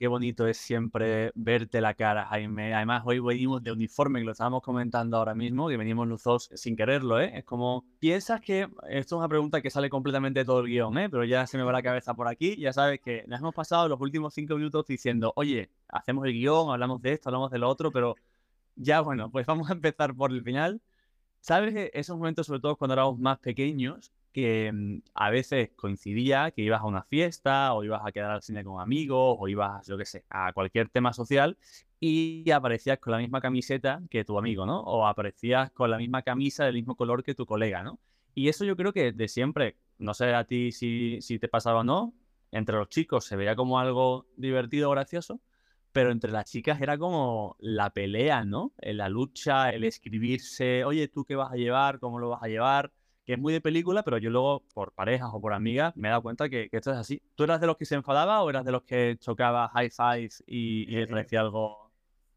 Qué bonito es siempre verte la cara, Jaime. Además, hoy venimos de uniforme, que lo estábamos comentando ahora mismo, que venimos los sin quererlo, ¿eh? Es como, piensas que, esto es una pregunta que sale completamente de todo el guion, ¿eh? Pero ya se me va la cabeza por aquí, ya sabes que nos hemos pasado los últimos cinco minutos diciendo, oye, hacemos el guion, hablamos de esto, hablamos de lo otro, pero ya bueno, pues vamos a empezar por el final. ¿Sabes esos momentos, sobre todo cuando éramos más pequeños, que mm, a veces coincidía que ibas a una fiesta o ibas a quedar al cine con amigos o ibas, yo qué sé, a cualquier tema social y aparecías con la misma camiseta que tu amigo, ¿no? O aparecías con la misma camisa del mismo color que tu colega, ¿no? Y eso yo creo que de siempre, no sé a ti si, si te pasaba o no, entre los chicos se veía como algo divertido gracioso, pero entre las chicas era como la pelea, ¿no? La lucha, el escribirse, oye, ¿tú qué vas a llevar? ¿Cómo lo vas a llevar? Que es muy de película, pero yo luego, por parejas o por amigas, me he dado cuenta que, esto es así. ¿Tú eras de los que se enfadaba o eras de los que chocaba high five y, y decía algo?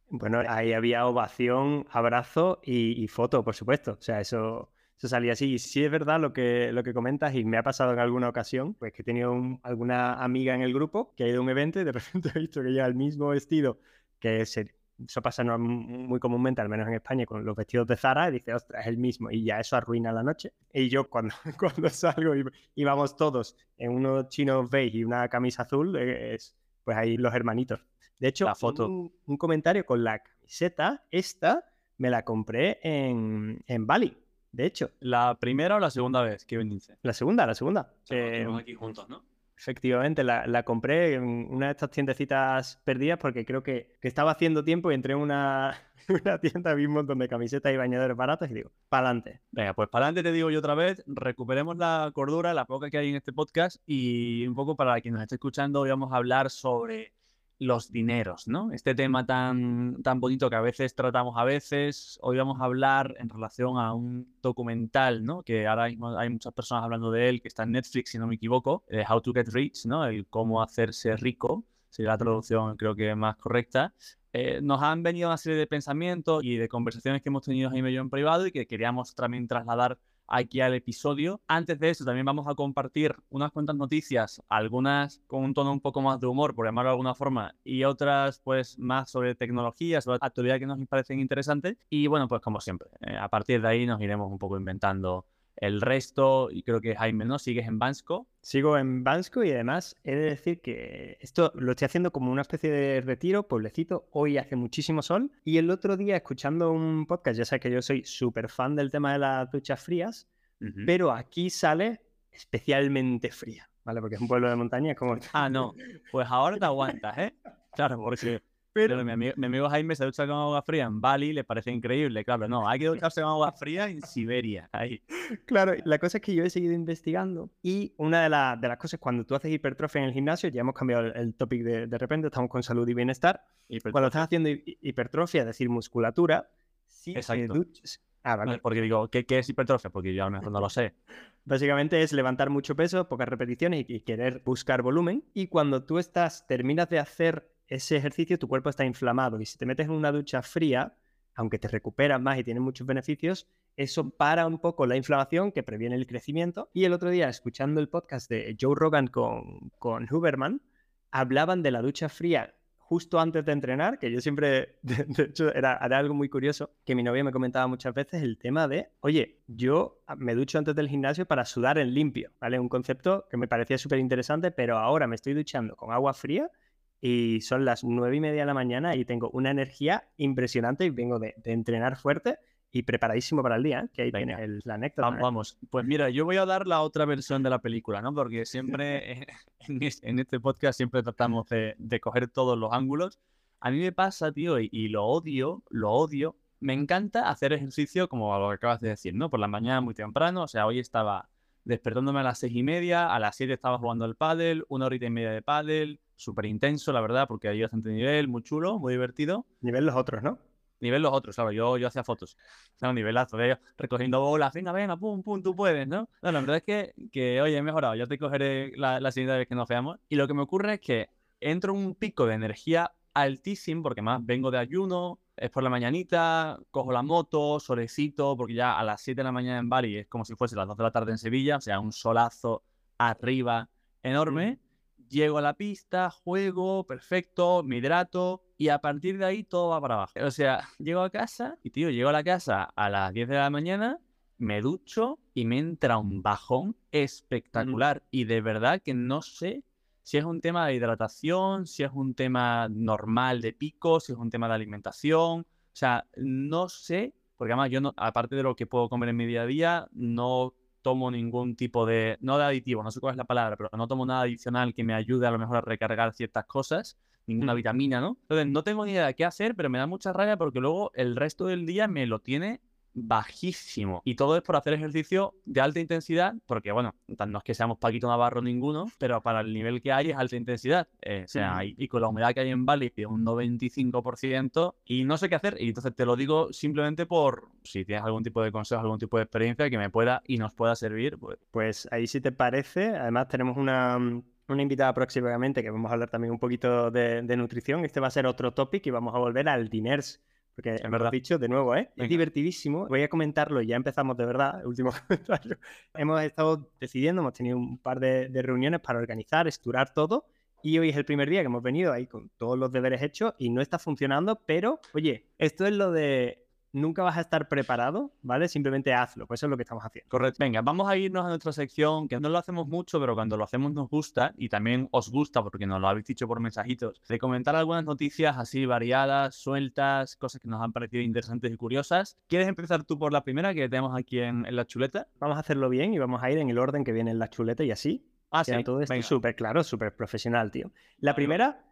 Bueno, ahí había ovación, abrazo y, y foto, por supuesto. O sea, eso se salía así. Y sí es verdad lo que, lo que comentas y me ha pasado en alguna ocasión, pues que he tenido alguna amiga en el grupo que ha ido a un evento y de repente he visto que lleva el mismo vestido que eso pasa muy comúnmente, al menos en España, con los vestidos de Zara, y dice, ostras, es el mismo, y ya eso arruina la noche. Y yo cuando, cuando salgo y, y vamos todos en unos chinos beige y una camisa azul, es, pues ahí los hermanitos. De hecho, la foto. Un, comentario con la camiseta, esta me la compré en, en Bali de hecho. ¿La primera o la segunda vez que viniste? La segunda, la segunda. Estamos aquí juntos, ¿no? Efectivamente, la, compré en una de estas tiendecitas perdidas porque creo que, estaba haciendo tiempo y entré en una, una tienda, vi un montón de camisetas y bañadores baratos y digo, pa'lante. Venga, pues pa'lante te digo yo otra vez, recuperemos la cordura, la poca que hay en este podcast y un poco para quien nos esté escuchando hoy vamos a hablar sobre los dineros, ¿no? Este tema tan, tan bonito que a veces tratamos a veces. Hoy vamos a hablar en relación a un documental, ¿no? Que ahora mismo hay muchas personas hablando de él, que está en Netflix, si no me equivoco, de How to Get Rich, ¿no? El cómo hacerse rico, sería la traducción creo que más correcta. Eh, nos han venido una serie de pensamientos y de conversaciones que hemos tenido Jaime y yo en privado y que queríamos también trasladar aquí al episodio. Antes de eso, también vamos a compartir unas cuantas noticias, algunas con un tono un poco más de humor, por llamarlo de alguna forma, y otras pues más sobre tecnología, sobre actualidad que nos parecen interesantes. Y bueno, pues como siempre, eh, a partir de ahí nos iremos un poco inventando el resto, y creo que Jaime, ¿no? ¿Sigues en Bansco? Sigo en Bansco y además he de decir que esto lo estoy haciendo como una especie de retiro, pueblecito. Hoy hace muchísimo sol y el otro día escuchando un podcast, ya sé que yo soy súper fan del tema de las duchas frías, pero aquí sale especialmente fría, ¿vale? Porque es un pueblo de montaña como... Ah, no, pues ahora te aguantas, ¿eh? Claro, porque pero mi amigo, Jaime se ducha con agua fría en Bali, le parece increíble. Claro, no, hay que ducharse con agua fría en Siberia. Ahí. Claro, la cosa es que yo he seguido investigando y una de, de las cosas, cuando tú haces hipertrofia en el gimnasio, ya hemos cambiado el, topic de, de repente, estamos con salud y bienestar. Cuando estás haciendo hipertrofia, es decir, musculatura, si Exacto. Ah, vale. Porque digo, ¿qué, ¿qué, es hipertrofia? Porque yo a lo mejor no lo sé. Básicamente es levantar mucho peso, pocas repeticiones y, y querer buscar volumen. Y cuando tú estás, terminas de hacer ese ejercicio tu cuerpo está inflamado y si te metes en una ducha fría, aunque te recuperas más y tienes muchos beneficios, eso para un poco la inflamación que previene el crecimiento. Y el otro día, escuchando el podcast de Joe Rogan con, con Huberman, hablaban de la ducha fría justo antes de entrenar, que yo siempre, de, hecho, era, era, algo muy curioso, que mi novia me comentaba muchas veces el tema de, oye, yo me ducho antes del gimnasio para sudar en limpio, ¿vale? Un concepto que me parecía súper interesante, pero ahora me estoy duchando con agua fría y son las nueve y media de la mañana y tengo una energía impresionante y vengo de, entrenar fuerte y preparadísimo para el día, ¿eh? que ahí tiene el, la anécdota. ¿eh? Vamos, pues mira, yo voy a dar la otra versión de la película, ¿no? Porque siempre en este podcast siempre tratamos de, coger todos los ángulos. A mí me pasa, tío, y, y, lo odio, lo odio. Me encanta hacer ejercicio como lo que acabas de decir, ¿no? Por la mañana muy temprano, o sea, hoy estaba despertándome a las seis y media, a las siete estaba jugando al pádel, una horita y media de pádel, súper intenso, la verdad, porque hay bastante nivel, muy chulo, muy divertido. Nivel los otros, ¿no? Nivel los otros, claro, yo, yo hacía fotos. O un nivelazo de recogiendo bolas, venga, venga, pum, pum, tú puedes, ¿no? No, la verdad es que, que oye, he mejorado, ya te cogeré la, la siguiente vez que nos veamos. Y lo que me ocurre es que entro en un pico de energía altísimo, porque más vengo de ayuno, es por la mañanita, cojo la moto, solecito, porque ya a las 7 de la mañana en Bali es como si fuese las 2 de la tarde en Sevilla, o sea, un solazo arriba enorme llego a la pista, juego, perfecto, me hidrato y a partir de ahí todo va para abajo. O sea, llego a casa y, tío, llego a la casa a las 10 de la mañana, me ducho y me entra un bajón espectacular. Y de verdad que no sé si es un tema de hidratación, si es un tema normal de pico, si es un tema de alimentación. O sea, no sé, porque además yo, no, aparte de lo que puedo comer en mi día a día, no tomo ningún tipo de, no de aditivo, no sé cuál es la palabra, pero no tomo nada adicional que me ayude a lo mejor a recargar ciertas cosas, ninguna vitamina, ¿no? Entonces no tengo ni idea de qué hacer, pero me da mucha rabia porque luego el resto del día me lo tiene bajísimo. Y todo es por hacer ejercicio de alta intensidad, porque bueno, no es que seamos Paquito Navarro ninguno, pero para el nivel que hay es alta intensidad. Eh, o sea, y, con la humedad que hay en Bali es un 95% y no sé qué hacer. Y entonces te lo digo simplemente por si tienes algún tipo de consejo, algún tipo de experiencia que me pueda y nos pueda servir. Pues, pues ahí si te parece, además tenemos una, una invitada próximamente que vamos a hablar también un poquito de, de, nutrición. Este va a ser otro topic y vamos a volver al diners porque en verdad dicho de nuevo, ¿eh? Es divertidísimo. Voy a comentarlo y ya empezamos de verdad. Último comentario. hemos estado decidiendo, hemos tenido un par de, de, reuniones para organizar, estudiar todo. Y hoy es el primer día que hemos venido ahí con todos los deberes hechos y no está funcionando, pero oye, esto es lo de nunca vas a estar preparado, ¿vale? Simplemente hazlo, pues eso es lo que estamos haciendo. Correcto. Venga, vamos a irnos a nuestra sección, que no lo hacemos mucho, pero cuando lo hacemos nos gusta y también os gusta porque nos lo habéis dicho por mensajitos, de comentar algunas noticias así variadas, sueltas, cosas que nos han parecido interesantes y curiosas. ¿Quieres empezar tú por la primera que tenemos aquí en, la chuleta? Vamos a hacerlo bien y vamos a ir en el orden que viene en la chuleta y así. Ah, sí. Todo esto súper claro, súper profesional, tío. La primera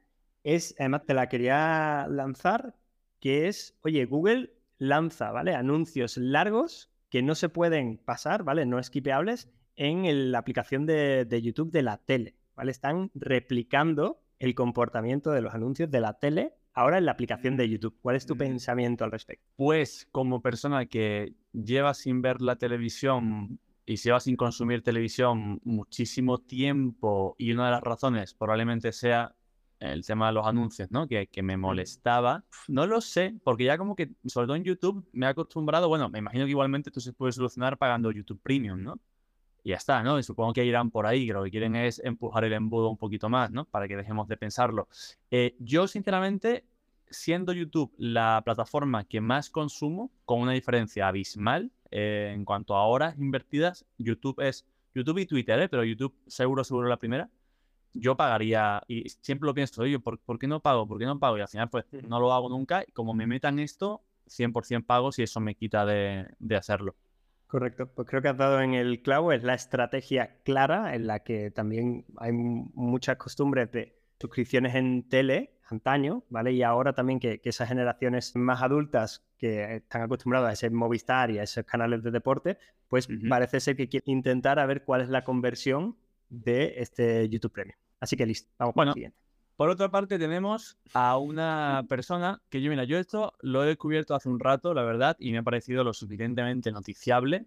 es, además te la quería lanzar, que es, oye, Google lanza, ¿vale? Anuncios largos que no se pueden pasar, ¿vale? No esquipeables en la aplicación de, YouTube de la tele, ¿vale? Están replicando el comportamiento de los anuncios de la tele ahora en la aplicación de YouTube. ¿Cuál es tu mm. pensamiento al respecto? Pues como persona que lleva sin ver la televisión y lleva sin consumir televisión muchísimo tiempo y una de las razones probablemente sea el tema de los anuncios, ¿no? Que, que, me molestaba. No lo sé, porque ya como que, sobre todo en YouTube, me he acostumbrado, bueno, me imagino que igualmente esto se puede solucionar pagando YouTube Premium, ¿no? Y ya está, ¿no? Y supongo que irán por ahí, que lo que quieren es empujar el embudo un poquito más, ¿no? Para que dejemos de pensarlo. Eh, yo, sinceramente, siendo YouTube la plataforma que más consumo, con una diferencia abismal eh, en cuanto a horas invertidas, YouTube es YouTube y Twitter, ¿eh? Pero YouTube seguro, seguro la primera yo pagaría, y siempre lo pienso, ¿por, ¿por, qué no pago? ¿Por qué no pago? Y al final, pues no lo hago nunca. Y como me metan esto, 100% pago si eso me quita de, de, hacerlo. Correcto, pues creo que has dado en el clavo, es la estrategia clara en la que también hay muchas costumbres de suscripciones en tele antaño, ¿vale? Y ahora también que, que, esas generaciones más adultas que están acostumbradas a ese Movistar y a esos canales de deporte, pues parece ser que quieren intentar a ver cuál es la conversión de este YouTube Premium. Así que listo, vamos bueno, siguiente. Por otra parte, tenemos a una persona que yo, mira, yo esto lo he descubierto hace un rato, la verdad, y me ha parecido lo suficientemente noticiable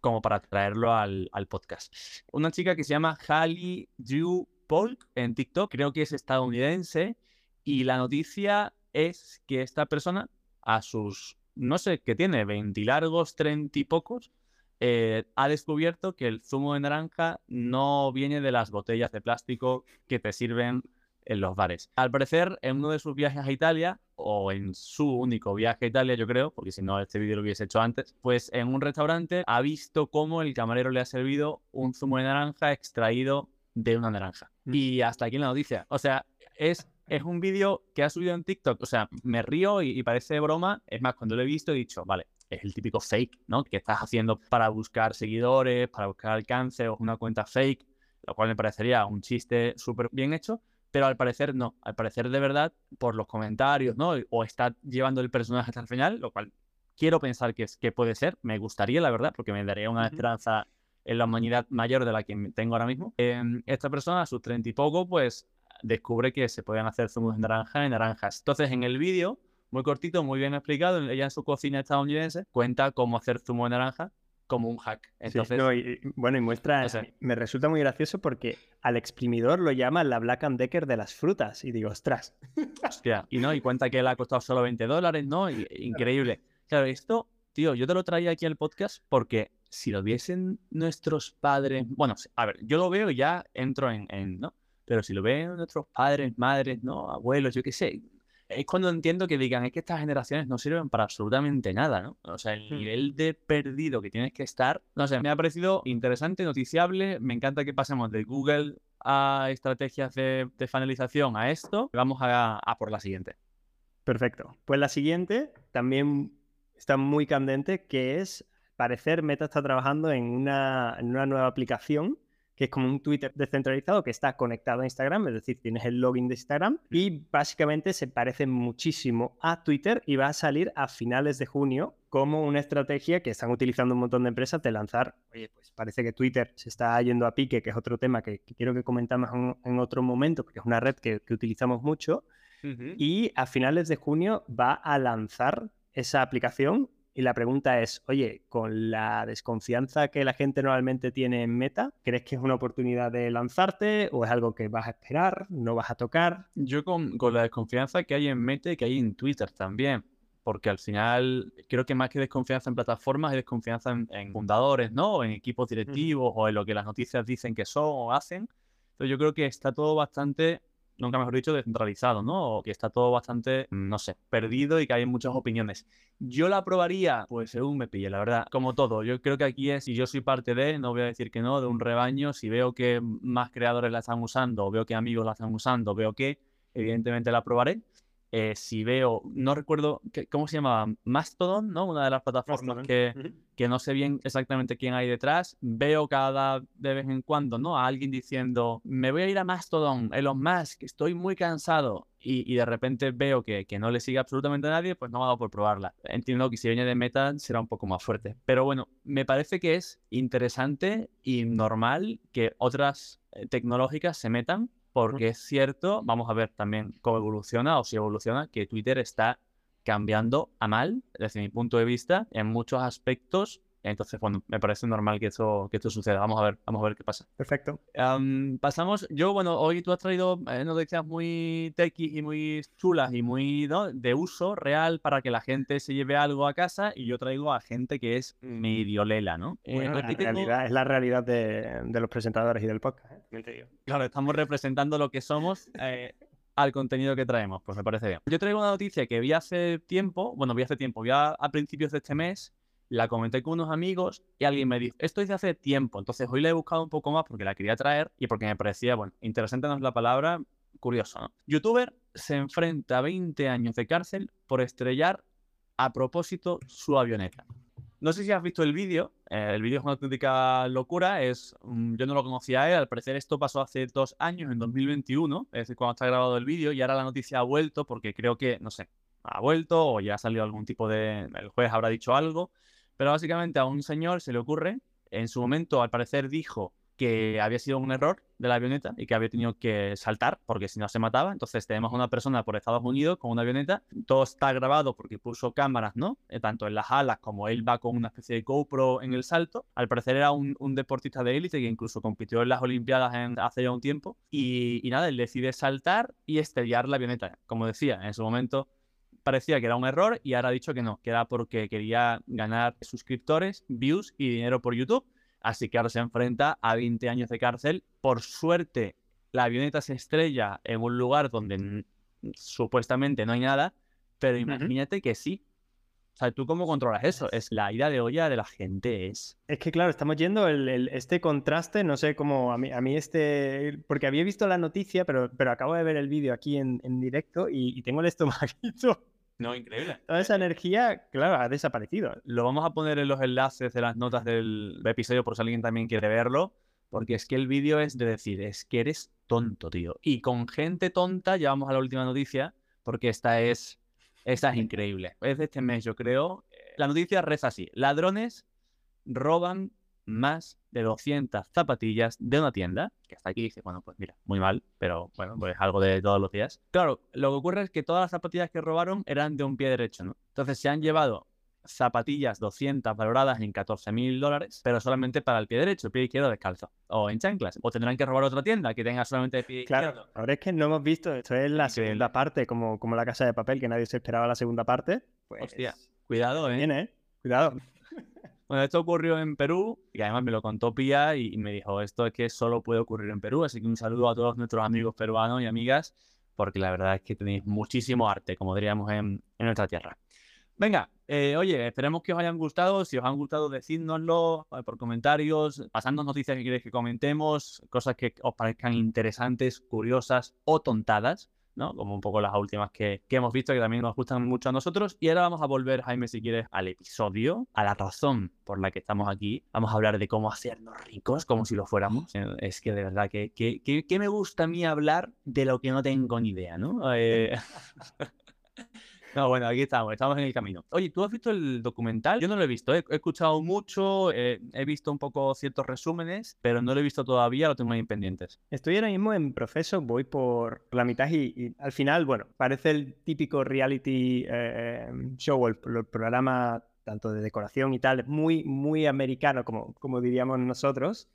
como para traerlo al, podcast. Una chica que se llama Hallie Drew Polk en TikTok, creo que es estadounidense, y la noticia es que esta persona, a sus, no sé qué tiene, 20 largos, 30 y pocos, eh, ha descubierto que el zumo de naranja no viene de las botellas de plástico que te sirven en los bares. Al parecer, en uno de sus viajes a Italia, o en su único viaje a Italia, yo creo, porque si no, este vídeo lo hubiese hecho antes, pues en un restaurante ha visto cómo el camarero le ha servido un zumo de naranja extraído de una naranja. Mm. Y hasta aquí la noticia. O sea, es, es un vídeo que ha subido en TikTok. O sea, me río y, y parece broma. Es más, cuando lo he visto he dicho, vale, es el típico fake, ¿no? Que estás haciendo para buscar seguidores, para buscar alcance o una cuenta fake, lo cual me parecería un chiste súper bien hecho, pero al parecer no, al parecer de verdad, por los comentarios, ¿no? O está llevando el personaje hasta el final, lo cual quiero pensar que, es, que puede ser, me gustaría, la verdad, porque me daría una esperanza en la humanidad mayor de la que tengo ahora mismo. Em, esta persona, a sus treinta y poco, pues descubre que se pueden hacer zumos de naranja y naranjas. Entonces, en el vídeo muy cortito, muy bien explicado. Ella en su cocina estadounidense cuenta cómo hacer zumo de naranja como un hack. Entonces, bueno, y muestra, me resulta muy gracioso porque al exprimidor lo llama la Black and Decker de las frutas. Y digo, ostras. Hostia, y no, y cuenta que le ha costado solo 20 dólares, ¿no? increíble. Claro, esto, tío, yo te lo traía aquí al podcast porque si lo viesen nuestros padres, bueno, a ver, yo lo veo y ya entro en, en ¿no? pero si lo ven nuestros padres, madres, no, abuelos, yo qué sé, es cuando entiendo que digan, es que estas generaciones no sirven para absolutamente nada, ¿no? O sea, el Hmm. nivel de perdido que tienes que estar, no sé, me ha parecido interesante, noticiable, me encanta que pasemos de Google a estrategias de, de finalización a esto. Vamos a, a por la siguiente. Perfecto. Pues la siguiente también está muy candente, que es, parecer, Meta está trabajando en una, en una nueva aplicación que es como un Twitter descentralizado que está conectado a Instagram, es decir, tienes el login de Instagram y básicamente se parece muchísimo a Twitter y va a salir a finales de junio como una estrategia que están utilizando un montón de empresas de lanzar, oye, pues parece que Twitter se está yendo a pique, que es otro tema que, que quiero que comentamos en, en, otro momento, porque es una red que, que utilizamos mucho, uh -huh. y a finales de junio va a lanzar esa aplicación y la pregunta es, oye, con la desconfianza que la gente normalmente tiene en Meta, ¿crees que es una oportunidad de lanzarte o es algo que vas a esperar, no vas a tocar? Yo con, con la desconfianza que hay en Meta y que hay en Twitter también, porque al final creo que más que desconfianza en plataformas, hay desconfianza en, en fundadores, ¿no? O en equipos directivos mm. o en lo que las noticias dicen que son o hacen. Entonces yo creo que está todo bastante nunca mejor dicho, descentralizado, ¿no? O que está todo bastante, no sé, perdido y que hay muchas opiniones. Yo la probaría, pues según me pille, la verdad. Como todo, yo creo que aquí es, si yo soy parte de, no voy a decir que no, de un rebaño, si veo que más creadores la están usando, o veo que amigos la están usando, veo que, evidentemente la probaré. Eh, si veo, no recuerdo, ¿qué, ¿cómo se llamaba? Mastodon, ¿no? Una de las plataformas que, uh -huh. que, no sé bien exactamente quién hay detrás. Veo cada de vez en cuando, ¿no? A alguien diciendo, me voy a ir a Mastodon, Elon Musk, estoy muy cansado. Y, y de repente veo que, que, no le sigue absolutamente a nadie, pues no me ha dado por probarla. Entiendo que si viene de meta será un poco más fuerte. Pero bueno, me parece que es interesante y normal que otras eh, tecnológicas se metan porque es cierto, vamos a ver también cómo evoluciona o si evoluciona, que Twitter está cambiando a mal, desde mi punto de vista, en muchos aspectos. Entonces, bueno, me parece normal que esto, que esto suceda. Vamos a ver, vamos a ver qué pasa. Perfecto. Um, pasamos, yo, bueno, hoy tú has traído eh, noticias muy techy y muy chulas y muy ¿no? de uso real para que la gente se lleve algo a casa y yo traigo a gente que es medio lela, ¿no? Bueno, eh, la realidad, es la realidad de, de, los presentadores y del podcast. ¿eh? Claro, estamos representando lo que somos. Eh, al contenido que traemos, pues me parece bien. Yo traigo una noticia que vi hace tiempo, bueno, vi hace tiempo, vi a, a principios de este mes, la comenté con unos amigos y alguien me dijo, esto es de hace tiempo, entonces hoy la he buscado un poco más porque la quería traer y porque me parecía, bueno, interesante no es la palabra, curioso, ¿no? Youtuber se enfrenta a 20 años de cárcel por estrellar a propósito su avioneta. No sé si has visto el vídeo, eh, el vídeo es una auténtica locura, es, yo no lo conocía a él, al parecer esto pasó hace dos años, en 2021, es decir, cuando está grabado el vídeo, y ahora la noticia ha vuelto porque creo que, no sé, ha vuelto o ya ha salido algún tipo de, el juez habrá dicho algo, pero básicamente a un señor se le ocurre, en su momento al parecer dijo que había sido un error de la avioneta y que había tenido que saltar porque si no se mataba. Entonces tenemos a una persona por Estados Unidos con una avioneta. Todo está grabado porque puso cámaras, ¿no? Eh, tanto en las alas como él va con una especie de GoPro en el salto. Al parecer era un, deportista de élite que incluso compitió en las Olimpiadas hace ya un tiempo. Y, y nada, él decide saltar y estrellar la avioneta. Como decía, en su momento parecía que era un error y ahora ha dicho que no, que era porque quería ganar suscriptores, views y dinero por YouTube. Así que ahora se enfrenta a 20 años de cárcel. Por suerte, la avioneta se estrella en un lugar donde supuestamente no hay nada, pero imagínate uh -huh. que sí. O sea, ¿tú cómo controlas eso? Es la ida de olla de la gente es... Es que claro, estamos yendo el, el, este contraste, no sé cómo, a mí, a mí este... Porque había visto la noticia, pero, pero acabo de ver el vídeo aquí en, en directo y, y tengo el estomaguito no, increíble. Toda esa energía, claro, ha desaparecido. Lo vamos a poner en los enlaces de las notas del episodio por si alguien también quiere verlo. Porque es que el vídeo es de decir, es que eres tonto, tío. Y con gente tonta, ya vamos a la última noticia, porque esta es, esta es increíble. Es de este mes, yo creo. La noticia reza así. Ladrones roban más de 200 zapatillas de una tienda, que hasta aquí dice, bueno, pues mira, muy mal, pero bueno, pues algo de todos los días. Claro, lo que ocurre es que todas las zapatillas que robaron eran de un pie derecho, ¿no? Entonces se han llevado zapatillas 200 valoradas en 14 mil dólares, pero solamente para el pie derecho, el pie izquierdo descalzo, o en chanclas, o tendrán que robar otra tienda que tenga solamente el pie claro, izquierdo. Ahora es que no hemos visto, esto es la Increíble. segunda parte, como, como la casa de papel, que nadie se esperaba la segunda parte. Pues... Hostia, cuidado, ¿eh? Bien, ¿eh? Cuidado. Bueno, esto ocurrió en Perú y además me lo contó Pía y, me dijo, esto es que solo puede ocurrir en Perú, así que un saludo a todos nuestros amigos peruanos y amigas, porque la verdad es que tenéis muchísimo arte, como diríamos en, nuestra tierra. Venga, eh, oye, esperemos que os hayan gustado. Si os han gustado, decídnoslo por comentarios, pasando noticias que queréis que comentemos, cosas que os parezcan interesantes, curiosas o tontadas. Como un poco las últimas que, hemos visto, que también nos gustan mucho a nosotros. Y ahora vamos a volver, Jaime, si quieres, al episodio, a la razón por la que estamos aquí. Vamos a hablar de cómo hacernos ricos, como si lo fuéramos. Eh, es que de verdad que, que, me gusta a mí hablar de lo que no tengo ni idea, ¿no? Eh... No, bueno, aquí estamos, estamos en el camino. Oye, ¿tú has visto el documental? Yo no lo he visto, he, escuchado mucho, eh, he visto un poco ciertos resúmenes, pero no lo he visto todavía, lo tengo ahí pendientes. Estoy ahora mismo en proceso, voy por la mitad y, al final, bueno, parece el típico reality eh, show, el, el programa tanto de decoración y tal, muy, muy americano, como, como diríamos nosotros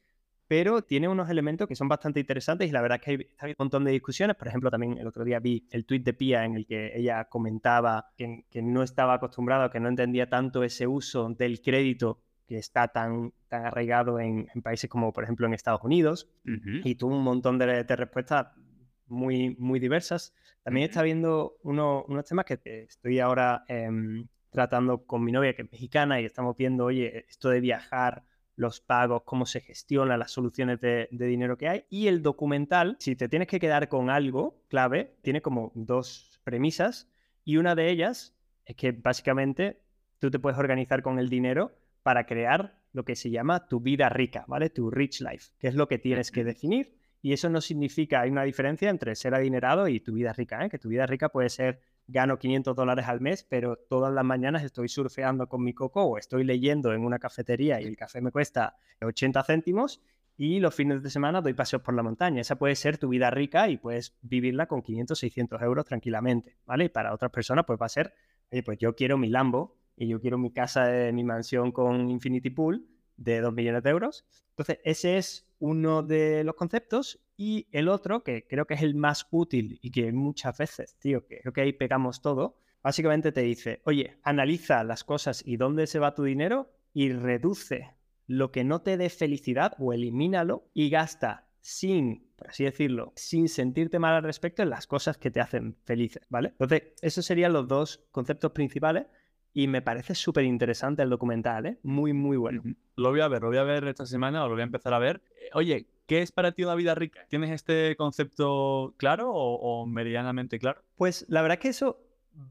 pero tiene unos elementos que son bastante interesantes y la verdad es que hay, un montón de discusiones. Por ejemplo, también el otro día vi el tuit de Pia en el que ella comentaba que, no estaba acostumbrado, que no entendía tanto ese uso del crédito que está tan, tan arraigado en, países como, por ejemplo, en Estados Unidos. Y tuvo un montón de, respuestas muy, muy diversas. También está viendo unos temas que estoy ahora em, tratando con mi novia, que es mexicana, y estamos viendo, oye, esto de viajar los pagos, cómo se gestiona, las soluciones de, dinero que hay. Y el documental, si te tienes que quedar con algo clave, tiene como dos premisas y una de ellas es que básicamente tú te puedes organizar con el dinero para crear lo que se llama tu vida rica, ¿vale? Tu rich life, que es lo que tienes que definir. Y eso no significa, hay una diferencia entre ser adinerado y tu vida rica, ¿eh? que tu vida rica puede ser gano 500 dólares al mes, pero todas las mañanas estoy surfeando con mi coco o estoy leyendo en una cafetería y el café me cuesta 80 céntimos y los fines de semana doy paseos por la montaña. Esa puede ser tu vida rica y puedes vivirla con 500, 600 euros tranquilamente, ¿vale? Y para otras personas pues va a ser, pues yo quiero mi Lambo y yo quiero mi casa, mi mansión con Infinity Pool de 2 millones de euros. Entonces, ese es uno de los conceptos y el otro, que creo que es el más útil y que muchas veces, tío, que creo que ahí pegamos todo, básicamente te dice, oye, analiza las cosas y dónde se va tu dinero y reduce lo que no te dé felicidad o elimínalo y gasta sin, por así decirlo, sin sentirte mal al respecto en las cosas que te hacen felices, ¿vale? Entonces, esos serían los dos conceptos principales y me parece súper interesante el documental, ¿eh? Muy, muy bueno. Lo voy a ver, lo voy a ver esta semana o lo voy a empezar a ver. Eh, oye, ¿qué es para ti una vida rica? ¿Tienes este concepto claro o, medianamente claro? Pues la verdad que eso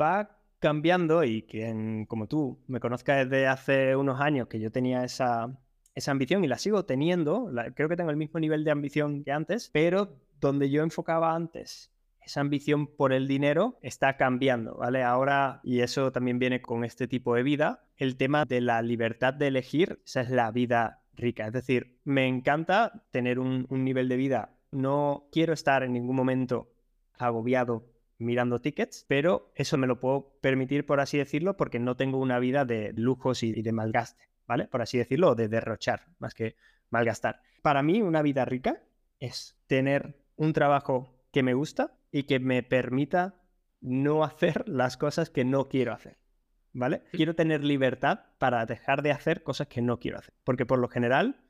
va cambiando y quien como tú me conozca desde hace unos años que yo tenía esa, esa ambición y la sigo teniendo, creo que tengo el mismo nivel de ambición que antes, pero donde yo enfocaba antes esa ambición por el dinero está cambiando, ¿vale? Ahora, y eso también viene con este tipo de vida, el tema de la libertad de elegir, esa es la vida rica. Es decir, me encanta tener un, nivel de vida, no quiero estar en ningún momento agobiado mirando tickets, pero eso me lo puedo permitir, por así decirlo, porque no tengo una vida de lujos y de malgaste, ¿vale? Por así decirlo, de derrochar, más que malgastar. Para mí, una vida rica es tener un trabajo que me gusta, y que me permita no hacer las cosas que no quiero hacer. ¿Vale? Quiero tener libertad para dejar de hacer cosas que no quiero hacer. Porque por lo general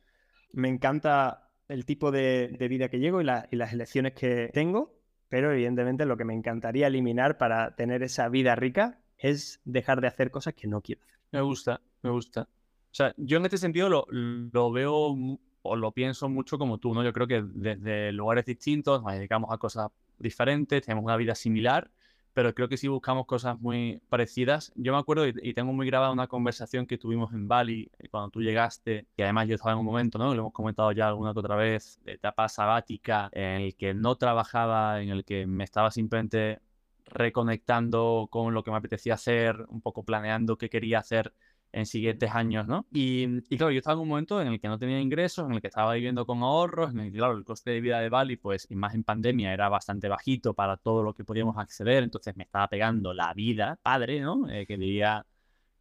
me encanta el tipo de, vida que llego y, y las elecciones que tengo, pero evidentemente lo que me encantaría eliminar para tener esa vida rica es dejar de hacer cosas que no quiero hacer. Me gusta, me gusta. O sea, yo en este sentido lo, lo veo o lo pienso mucho como tú, ¿no? Yo creo que desde lugares distintos nos dedicamos a cosas diferentes, tenemos una vida similar, pero creo que sí buscamos cosas muy parecidas. Yo me acuerdo y, tengo muy grabada una conversación que tuvimos en Bali eh, cuando tú llegaste, y además yo estaba en un momento, ¿no? Lo hemos comentado ya alguna que otra vez, de etapa sabática en el que no trabajaba, en el que me estaba simplemente reconectando con lo que me apetecía hacer, un poco planeando qué quería hacer en siguientes años, ¿no? Y, claro, yo estaba en un momento en el que no tenía ingresos, en el que estaba viviendo con ahorros, en el que, claro, el coste de vida de Bali, pues, y más en pandemia, era bastante bajito para todo lo que podíamos acceder, entonces me estaba pegando la vida, padre, ¿no? Eh, que diría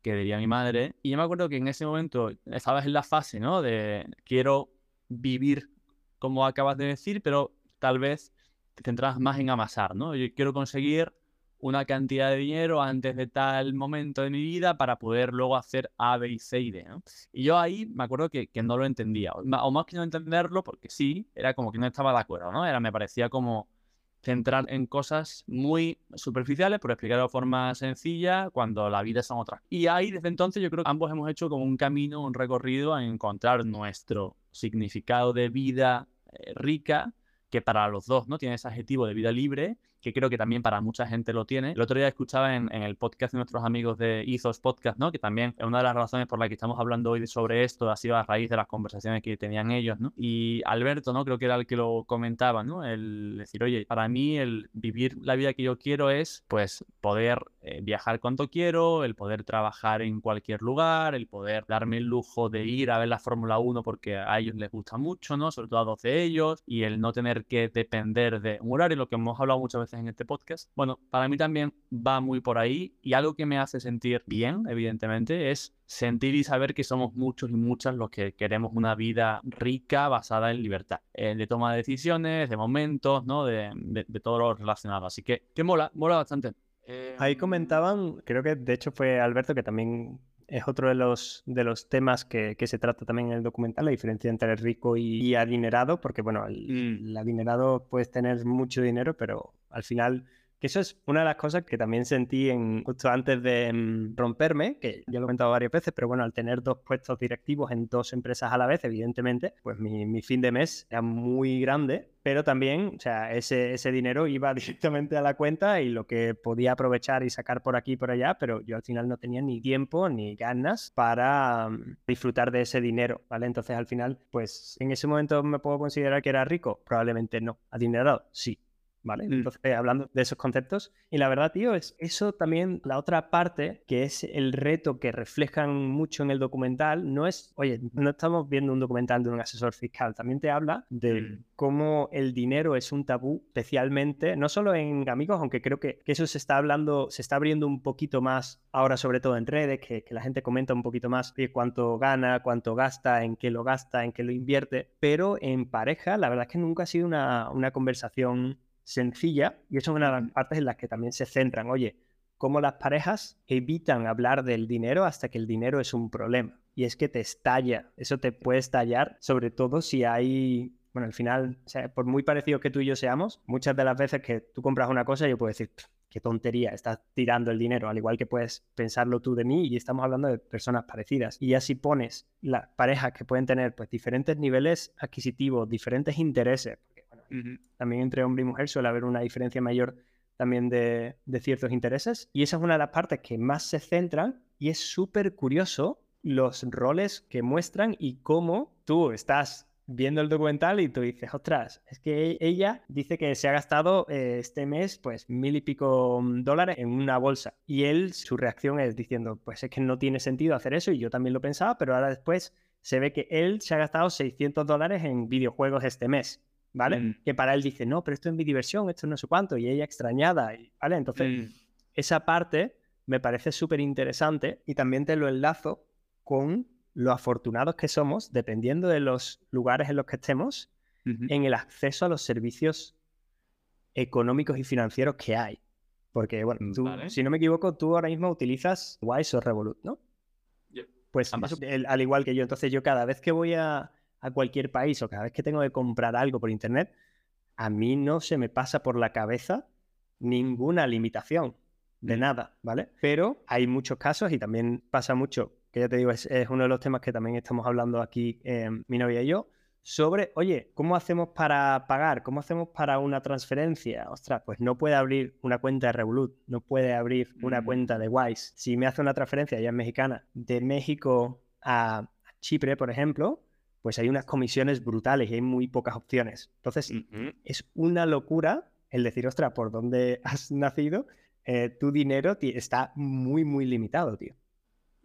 que diría mi madre. Y yo me acuerdo que en ese momento estabas en la fase, ¿no? De quiero vivir como acabas de decir, pero tal vez te centras más en amasar, ¿no? Yo quiero conseguir una cantidad de dinero antes de tal momento de mi vida para poder luego hacer A, B y C y D. Y yo ahí me acuerdo que, que, no lo entendía, o más que no entenderlo, porque sí, era como que no estaba de acuerdo, ¿no? Era, me parecía como centrar en cosas muy superficiales, por explicarlo de forma sencilla, cuando la vida son otras. Y ahí desde entonces yo creo que ambos hemos hecho como un camino, un recorrido a encontrar nuestro significado de vida eh, rica, que para los dos no tiene ese adjetivo de vida libre que creo que también para mucha gente lo tiene. El otro día escuchaba en, el podcast de nuestros amigos de Ethos Podcast, ¿no? Que también es una de las razones por las que estamos hablando hoy sobre esto ha sido a raíz de las conversaciones que tenían ellos, ¿no? Y Alberto, ¿no? Creo que era el que lo comentaba, ¿no? El decir, oye, para mí el vivir la vida que yo quiero es, pues, poder eh, viajar cuanto quiero, el poder trabajar en cualquier lugar, el poder darme el lujo de ir a ver la Fórmula 1 porque a ellos les gusta mucho, ¿no? Sobre todo a dos de ellos, y el no tener que depender de un horario, lo que hemos hablado muchas veces en este podcast. Bueno, para mí también va muy por ahí y algo que me hace sentir bien, evidentemente, es sentir y saber que somos muchos y muchas los que queremos una vida rica basada en libertad, eh, de toma de decisiones, de momentos, ¿no? De, de, todo lo relacionado. Así que, que mola, mola bastante. Ahí comentaban, creo que de hecho fue Alberto que también es otro de los, de los temas que, se trata también en el documental, la diferencia entre rico y, adinerado, porque bueno, el, mm. el, adinerado puedes tener mucho dinero, pero al final que eso es una de las cosas que también sentí en, justo antes de mm, romperme, que ya lo he comentado varias veces, pero bueno, al tener dos puestos directivos en dos empresas a la vez, evidentemente, pues mi, fin de mes era muy grande, pero también, o sea, ese, ese dinero iba directamente a la cuenta y lo que podía aprovechar y sacar por aquí y por allá, pero yo al final no tenía ni tiempo ni ganas para mm, disfrutar de ese dinero, ¿vale? Entonces al final, pues en ese momento me puedo considerar que era rico, probablemente no, adinerado, sí, ¿vale? Mm. Entonces, hablando de esos conceptos. Y la verdad, tío, es eso también, la otra parte, que es el reto que reflejan mucho en el documental, no es, oye, no estamos viendo un documental de un asesor fiscal, también te habla de mm. cómo el dinero es un tabú, especialmente, no solo en amigos, aunque creo que, eso se está hablando, se está abriendo un poquito más ahora, sobre todo en redes, que, la gente comenta un poquito más de cuánto gana, cuánto gasta, en qué lo gasta, en qué lo invierte, pero en pareja, la verdad es que nunca ha sido una, una conversación sencilla, y eso es una de las partes en las que también se centran, oye, cómo las parejas evitan hablar del dinero hasta que el dinero es un problema. Y es que te estalla, eso te puede estallar, sobre todo si hay, bueno, al final, por muy parecidos que tú y yo seamos, muchas de las veces que tú compras una cosa, yo puedo decir, qué tontería, estás tirando el dinero, al igual que puedes pensarlo tú de mí y estamos hablando de personas parecidas. Y así pones las parejas que pueden tener pues diferentes niveles adquisitivos, diferentes intereses, también entre hombre y mujer suele haber una diferencia mayor también de, ciertos intereses. Y esa es una de las partes que más se centran y es súper curioso los roles que muestran y cómo tú estás viendo el documental y tú dices, ostras, es que ella dice que se ha gastado eh, este mes pues mil y pico dólares en una bolsa. Y él, su reacción es diciendo, pues es que no tiene sentido hacer eso y yo también lo pensaba, pero ahora después se ve que él se ha gastado 600 dólares en videojuegos este mes. ¿Vale? Mm. Que para él dice, no, pero esto es mi diversión, esto no sé cuánto, y ella extrañada, ¿vale? Entonces, mm. esa parte me parece súper interesante y también te lo enlazo con lo afortunados que somos, dependiendo de los lugares en los que estemos, en el acceso a los servicios económicos y financieros que hay. Porque, bueno, mm, si no me equivoco, tú ahora mismo utilizas Wise o Revolut, ¿no? Pues al igual que yo. Entonces, yo cada vez que voy a, a cualquier país o cada vez que tengo que comprar algo por internet, a mí no se me pasa por la cabeza ninguna limitación de mm. nada, ¿vale? Pero hay muchos casos y también pasa mucho, que ya te digo, es, uno de los temas que también estamos hablando aquí eh, mi novia y yo, sobre, oye, ¿cómo hacemos para pagar? ¿Cómo hacemos para una transferencia? Ostras, pues no puede abrir una cuenta de Revolut, no puede abrir una mm. cuenta de Wise. Si me hace una transferencia, ya es mexicana, de México a Chipre, por ejemplo, pues hay unas comisiones brutales y hay muy pocas opciones. Entonces, es una locura el decir, ostras, por dónde has nacido, eh, tu dinero está muy, muy limitado, tío.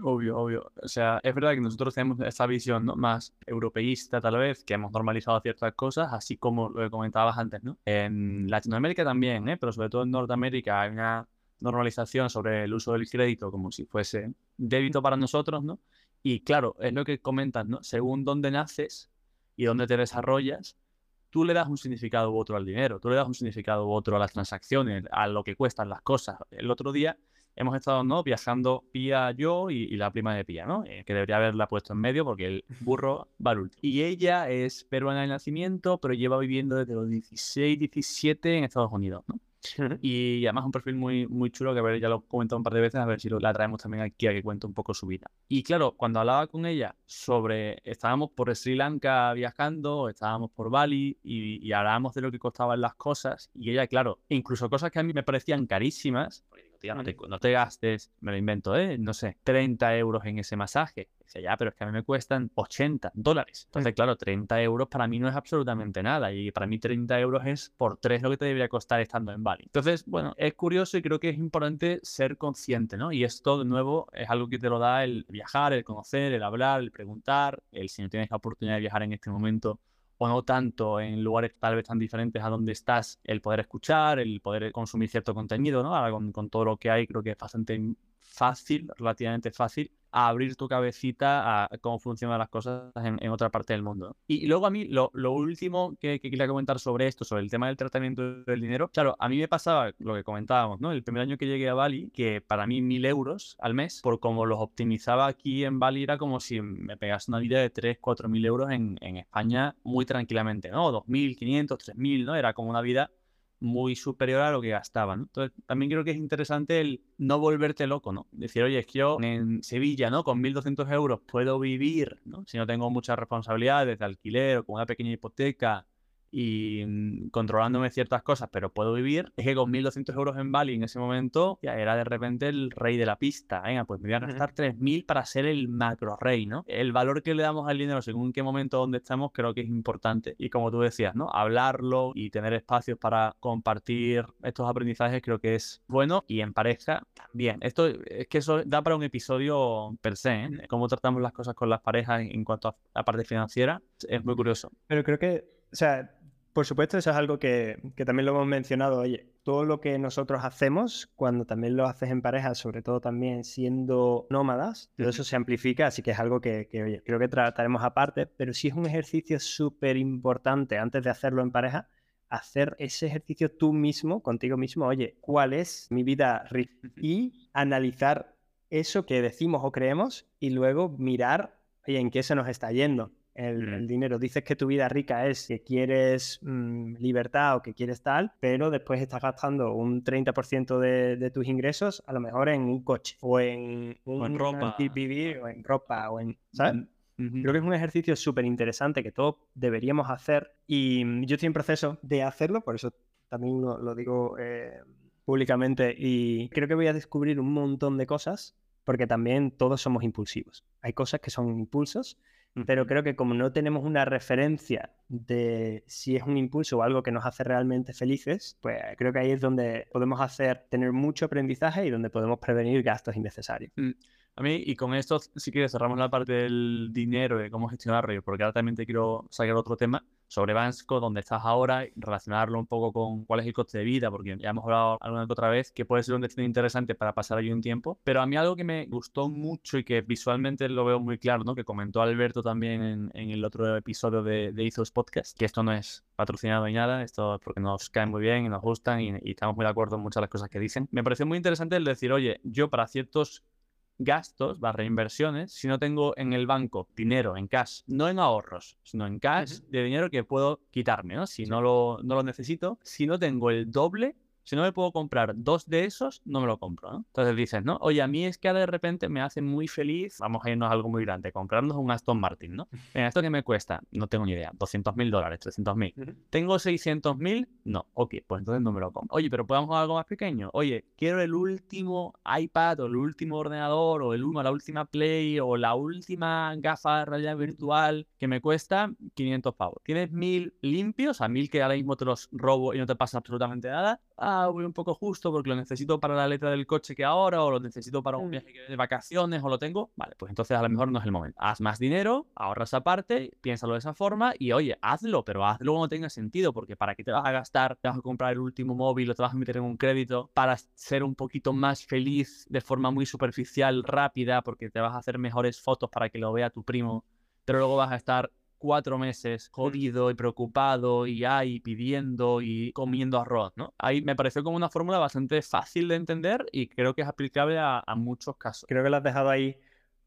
Obvio, obvio. O sea, es verdad que nosotros tenemos esa visión ¿no? más europeísta, tal vez, que hemos normalizado ciertas cosas, así como lo que comentabas antes, ¿no? En Latinoamérica también, ¿eh? pero sobre todo en Norteamérica hay una normalización sobre el uso del crédito como si fuese débito para nosotros, ¿no? Y claro, es lo que comentas, ¿no? Según dónde naces y dónde te desarrollas, tú le das un significado u otro al dinero, tú le das un significado u otro a las transacciones, a lo que cuestan las cosas. El otro día hemos estado ¿no? viajando Pía, yo y, la prima de Pía, ¿no? Eh, que debería haberla puesto en medio porque el burro va al último. Y ella es peruana de nacimiento, pero lleva viviendo desde los 16, 17 en Estados Unidos, ¿no? Y además un perfil muy, muy chulo que a ver, ya lo he comentado un par de veces, a ver si lo, la traemos también aquí a que cuente un poco su vida. Y claro, cuando hablaba con ella sobre, estábamos por Sri Lanka viajando, estábamos por Bali y, y hablábamos de lo que costaban las cosas y ella, claro, incluso cosas que a mí me parecían carísimas, no te, gastes, me lo invento, ¿eh? No sé, 30 euros en ese masaje. Dice, ya, pero es que a mí me cuestan 80 dólares. Entonces, claro, 30 euros para mí no es absolutamente nada. Y para mí 30 euros es por tres lo que te debería costar estando en Bali. Entonces, bueno, es curioso y creo que es importante ser consciente, ¿no? Y esto, de nuevo, es algo que te lo da el viajar, el conocer, el hablar, el preguntar, el si no tienes la oportunidad de viajar en este momento, o no tanto en lugares tal vez tan diferentes a donde estás, el poder escuchar, el poder consumir cierto contenido, ¿no? Ahora con, con todo lo que hay creo que es bastante fácil, relativamente fácil, abrir tu cabecita a cómo funcionan las cosas en, otra parte del mundo. Y, luego a mí, lo, último que, quería comentar sobre esto, sobre el tema del tratamiento del dinero, claro, a mí me pasaba lo que comentábamos, ¿no? El primer año que llegué a Bali, que para mí mil euros al mes, por como los optimizaba aquí en Bali, era como si me pegase una vida de 3, 4 mil euros en, en España muy tranquilamente, ¿no? 2.500, 3.000, ¿no? Era como una vida muy superior a lo que gastaban. Entonces, también creo que es interesante el no volverte loco, ¿no? Decir, oye, es que yo en Sevilla, ¿no? Con 1.200 euros puedo vivir, ¿no? Si no tengo muchas responsabilidades de alquiler o con una pequeña hipoteca y mm, controlándome ciertas cosas, pero puedo vivir, es que con 1.200 euros en Bali en ese momento ya era de repente el rey de la pista. Venga, pues me voy a gastar 3.000 para ser el macro rey, ¿no? El valor que le damos al dinero según qué momento donde estamos creo que es importante. Y como tú decías, ¿no? Hablarlo y tener espacios para compartir estos aprendizajes creo que es bueno y en pareja también. Esto es que eso da para un episodio per se, ¿eh? Cómo tratamos las cosas con las parejas en cuanto a la parte financiera es muy curioso. Pero creo que, o sea, por supuesto, eso es algo que, también lo hemos mencionado. Oye, todo lo que nosotros hacemos, cuando también lo haces en pareja, sobre todo también siendo nómadas, todo eso se amplifica, así que es algo que, oye, creo que trataremos aparte, pero sí es un ejercicio súper importante antes de hacerlo en pareja, hacer ese ejercicio tú mismo, contigo mismo, oye, ¿cuál es mi vida? Y analizar eso que decimos o creemos y luego mirar, oye, en qué se nos está yendo el, dinero. Dices que tu vida rica es que quieres mm, libertad o que quieres tal, pero después estás gastando un 30% de, de, tus ingresos a lo mejor en un coche o en, un, ropa. Vivir, o en ropa o en... ¿Sabes? Creo que es un ejercicio súper interesante que todos deberíamos hacer y mm, yo estoy en proceso de hacerlo, por eso también lo, digo eh, públicamente y creo que voy a descubrir un montón de cosas porque también todos somos impulsivos. Hay cosas que son impulsos pero creo que como no tenemos una referencia de si es un impulso o algo que nos hace realmente felices, pues creo que ahí es donde podemos hacer, tener mucho aprendizaje y donde podemos prevenir gastos innecesarios. A mí, y con esto, si quieres, cerramos la parte del dinero, de cómo gestionarlo, porque ahora también te quiero sacar otro tema sobre Bansko, donde estás ahora, relacionarlo un poco con cuál es el coste de vida, porque ya hemos hablado alguna que otra vez que puede ser un destino interesante para pasar allí un tiempo. Pero a mí algo que me gustó mucho y que visualmente lo veo muy claro, ¿no? que comentó Alberto también en, el otro episodio de, de Ethos Podcast, que esto no es patrocinado ni nada, esto es porque nos caen muy bien y nos gustan y, y estamos muy de acuerdo en muchas de las cosas que dicen. Me pareció muy interesante el decir, oye, yo para ciertos gastos barra inversiones si no tengo en el banco dinero en cash, no en ahorros, sino en cash de dinero que puedo quitarme, ¿no? Si no, lo, no lo necesito, si no tengo el doble si no me puedo comprar dos de esos, no me lo compro, ¿no? Entonces dices, ¿no? Oye, a mí es que de repente me hace muy feliz, vamos a irnos a algo muy grande, comprarnos un Aston Martin, ¿no? Venga, ¿esto qué me cuesta? No tengo ni idea, 200 mil dólares, 300 mil. ¿Tengo 600 mil? No, ok, pues entonces no me lo compro. Oye, pero podemos algo más pequeño. Oye, quiero el último iPad o el último ordenador o el último, la última Play o la última gafa de realidad virtual que me cuesta 500 pavos. ¿Tienes mil limpios? A mil que ahora mismo te los robo y no te pasa absolutamente nada. Ah, voy un poco justo porque lo necesito para la letra del coche que ahora, o lo necesito para un mm. viaje de vacaciones, o lo tengo, vale, pues entonces a lo mejor no es el momento. Haz más dinero, ahorras aparte, piénsalo de esa forma y oye, hazlo, pero hazlo cuando tenga sentido, porque para qué te vas a gastar, te vas a comprar el último móvil o te vas a meter en un crédito para ser un poquito más feliz de forma muy superficial, rápida, porque te vas a hacer mejores fotos para que lo vea tu primo, pero luego vas a estar cuatro meses jodido y preocupado y ahí pidiendo y comiendo arroz, ¿no? Ahí me pareció como una fórmula bastante fácil de entender y creo que es aplicable a, a muchos casos. Creo que lo has dejado ahí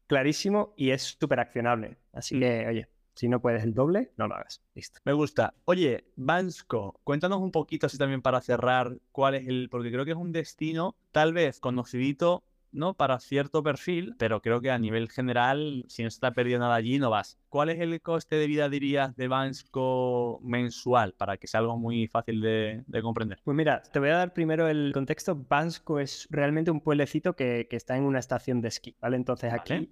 clarísimo y es súper accionable. Así Mm. que, oye, si no puedes el doble, no lo hagas. Listo. Me gusta. Oye, Bansko, cuéntanos un poquito así también para cerrar cuál es el, porque creo que es un destino tal vez conocidito, ¿no? Para cierto perfil, pero creo que a nivel general, si no se te ha perdido nada allí, no vas. ¿Cuál es el coste de vida, dirías, de Bansko mensual? Para que sea algo muy fácil de, de comprender. Pues mira, te voy a dar primero el contexto. Bansko es realmente un pueblecito que, que está en una estación de esquí, ¿vale? Entonces aquí Vale.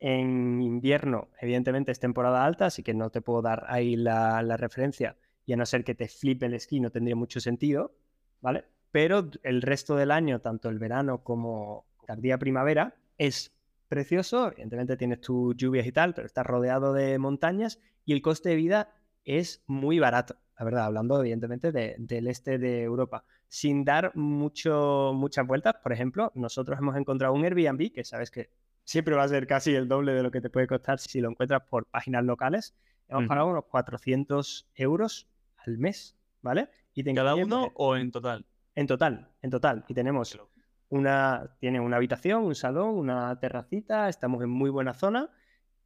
en invierno, evidentemente es temporada alta, así que no te puedo dar ahí la, la referencia y a no ser que te flipe el esquí no tendría mucho sentido, ¿vale? Pero el resto del año, tanto el verano como tardía primavera, es precioso, evidentemente tienes tus lluvias y tal, pero estás rodeado de montañas y el coste de vida es muy barato, la verdad, hablando evidentemente de- del este de Europa. Sin dar mucho, muchas vueltas, por ejemplo, nosotros hemos encontrado un Airbnb que sabes que siempre va a ser casi el doble de lo que te puede costar si lo encuentras por páginas locales. Hemos pagado unos 400 euros al mes, ¿vale? Y te ¿Cada uno pues, o en total? en total, en total. Y tenemos una, tiene una habitación, un salón, una terracita, estamos en muy buena zona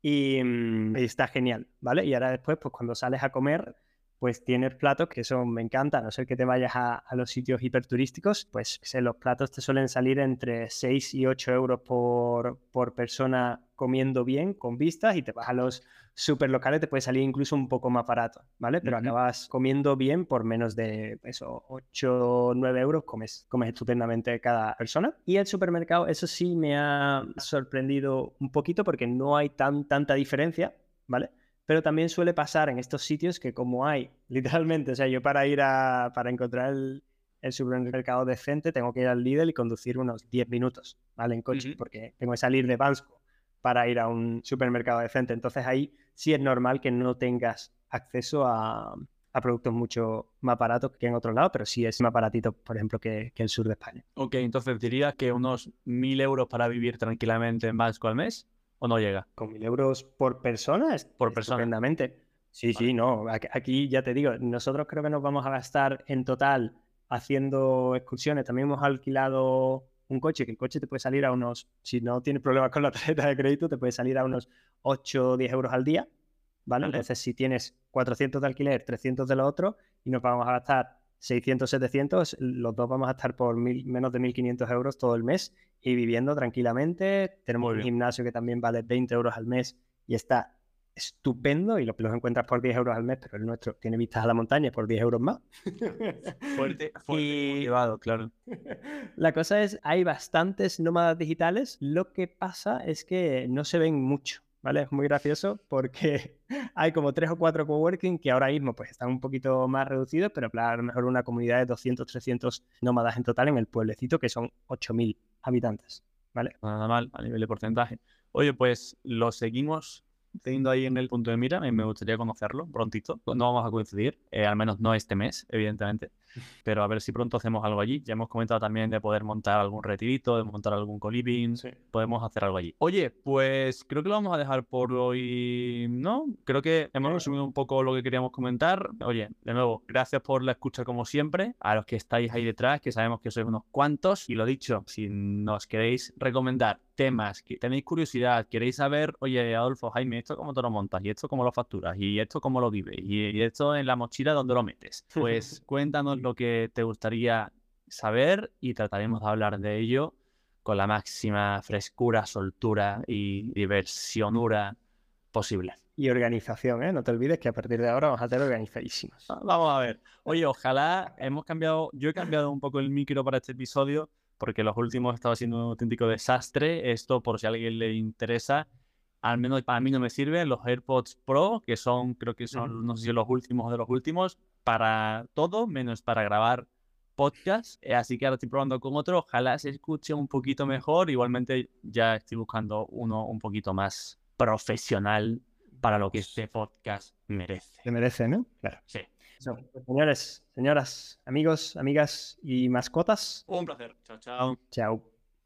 y, mm, está genial, ¿vale? Y ahora después, pues cuando sales a comer, pues tienes platos que son, me encanta, a no ser que te vayas a, a los sitios hiperturísticos, pues sé, los platos te suelen salir entre 6 y 8 euros por, por persona comiendo bien, con vistas, y te vas a los super locales, te puede salir incluso un poco más barato, ¿vale? Pero Ujú. acabas comiendo bien por menos de eso, 8 o 9 euros, comes, comes estupendamente cada persona. Y el supermercado, eso sí me ha sorprendido un poquito porque no hay tan, tanta diferencia, ¿vale? Pero también suele pasar en estos sitios que como hay, literalmente, o sea, yo para ir a, para encontrar el, el supermercado decente tengo que ir al Lidl y conducir unos 10 minutos, ¿vale? En coche, porque tengo que salir de Bansko para ir a un supermercado decente. Entonces ahí sí es normal que no tengas acceso a, a productos mucho más baratos que en otro lado, pero sí es más baratito, por ejemplo, que, que el sur de España. Ok, entonces dirías que unos 1.000 euros para vivir tranquilamente en Bansko al mes o no llega. Con mil euros por persona, es- Por persona. Sí, sí, no. Aquí ya te digo, nosotros creo que nos vamos a gastar en total haciendo excursiones. También hemos alquilado un coche, que el coche te puede salir a unos, si no tienes problemas con la tarjeta de crédito, te puede salir a unos 8 o 10 euros al día. ¿Vale? Vale. Entonces, si tienes 400 de alquiler, 300 de lo otro, y nos vamos a gastar 600, 700, los dos vamos a estar por mil- menos de 1.500 euros todo el mes y viviendo tranquilamente. Tenemos un gimnasio que también vale 20 euros al mes y está estupendo y lo- los encuentras por 10 euros al mes, pero el nuestro tiene vistas a la montaña por 10 euros más. Fuerte, fuerte Y- motivado, claro. La cosa es, hay bastantes nómadas digitales, lo que pasa es que no se ven mucho, ¿vale? Es muy gracioso porque hay como tres o cuatro coworking que ahora mismo pues están un poquito más reducidos, pero a lo mejor una comunidad de 200, 300 nómadas en total en el pueblecito que son 8.000 habitantes, ¿vale? Nada mal a nivel de porcentaje. Oye, pues lo seguimos teniendo ahí en el punto de mira me gustaría conocerlo prontito. No vamos a coincidir, eh, al menos no este mes, evidentemente, pero a ver si pronto hacemos algo allí. Ya hemos comentado también de poder montar algún retirito, de montar algún coliving, podemos hacer algo allí. Oye, pues creo que lo vamos a dejar por hoy, ¿no? Creo que hemos resumido un poco lo que queríamos comentar. Oye, de nuevo, gracias por la escucha como siempre. A los que estáis ahí detrás, que sabemos que sois unos cuantos. Y lo dicho, si nos queréis recomendar temas, que tenéis curiosidad, queréis saber, oye, Adolfo, Jaime, ¿esto cómo te lo montas? ¿Y esto cómo lo facturas? ¿Y esto cómo lo vives? ¿Y, esto en la mochila dónde lo metes? Pues cuéntanos lo que te gustaría saber y trataremos de hablar de ello con la máxima frescura, soltura y diversionura posible. Y organización, ¿eh? No te olvides que a partir de ahora vamos a estar organizadísimos. Vamos a ver. Oye, ojalá hemos cambiado, yo he cambiado un poco el micro para este episodio porque los últimos estaba siendo un auténtico desastre. Esto, por si a alguien le interesa, al menos para mí no me sirve. Los AirPods Pro, que son, creo que son, no sé si los últimos de los últimos, para todo, menos para grabar podcast. Eh, Así que ahora estoy probando con otro. Ojalá se escuche un poquito mejor. Igualmente, ya estoy buscando uno un poquito más profesional para lo que este podcast merece. Se merece, ¿no? Claro. Sí. Eso. Pues, señores, señoras, amigos, amigas y mascotas, Un placer. Chao, chao. chao.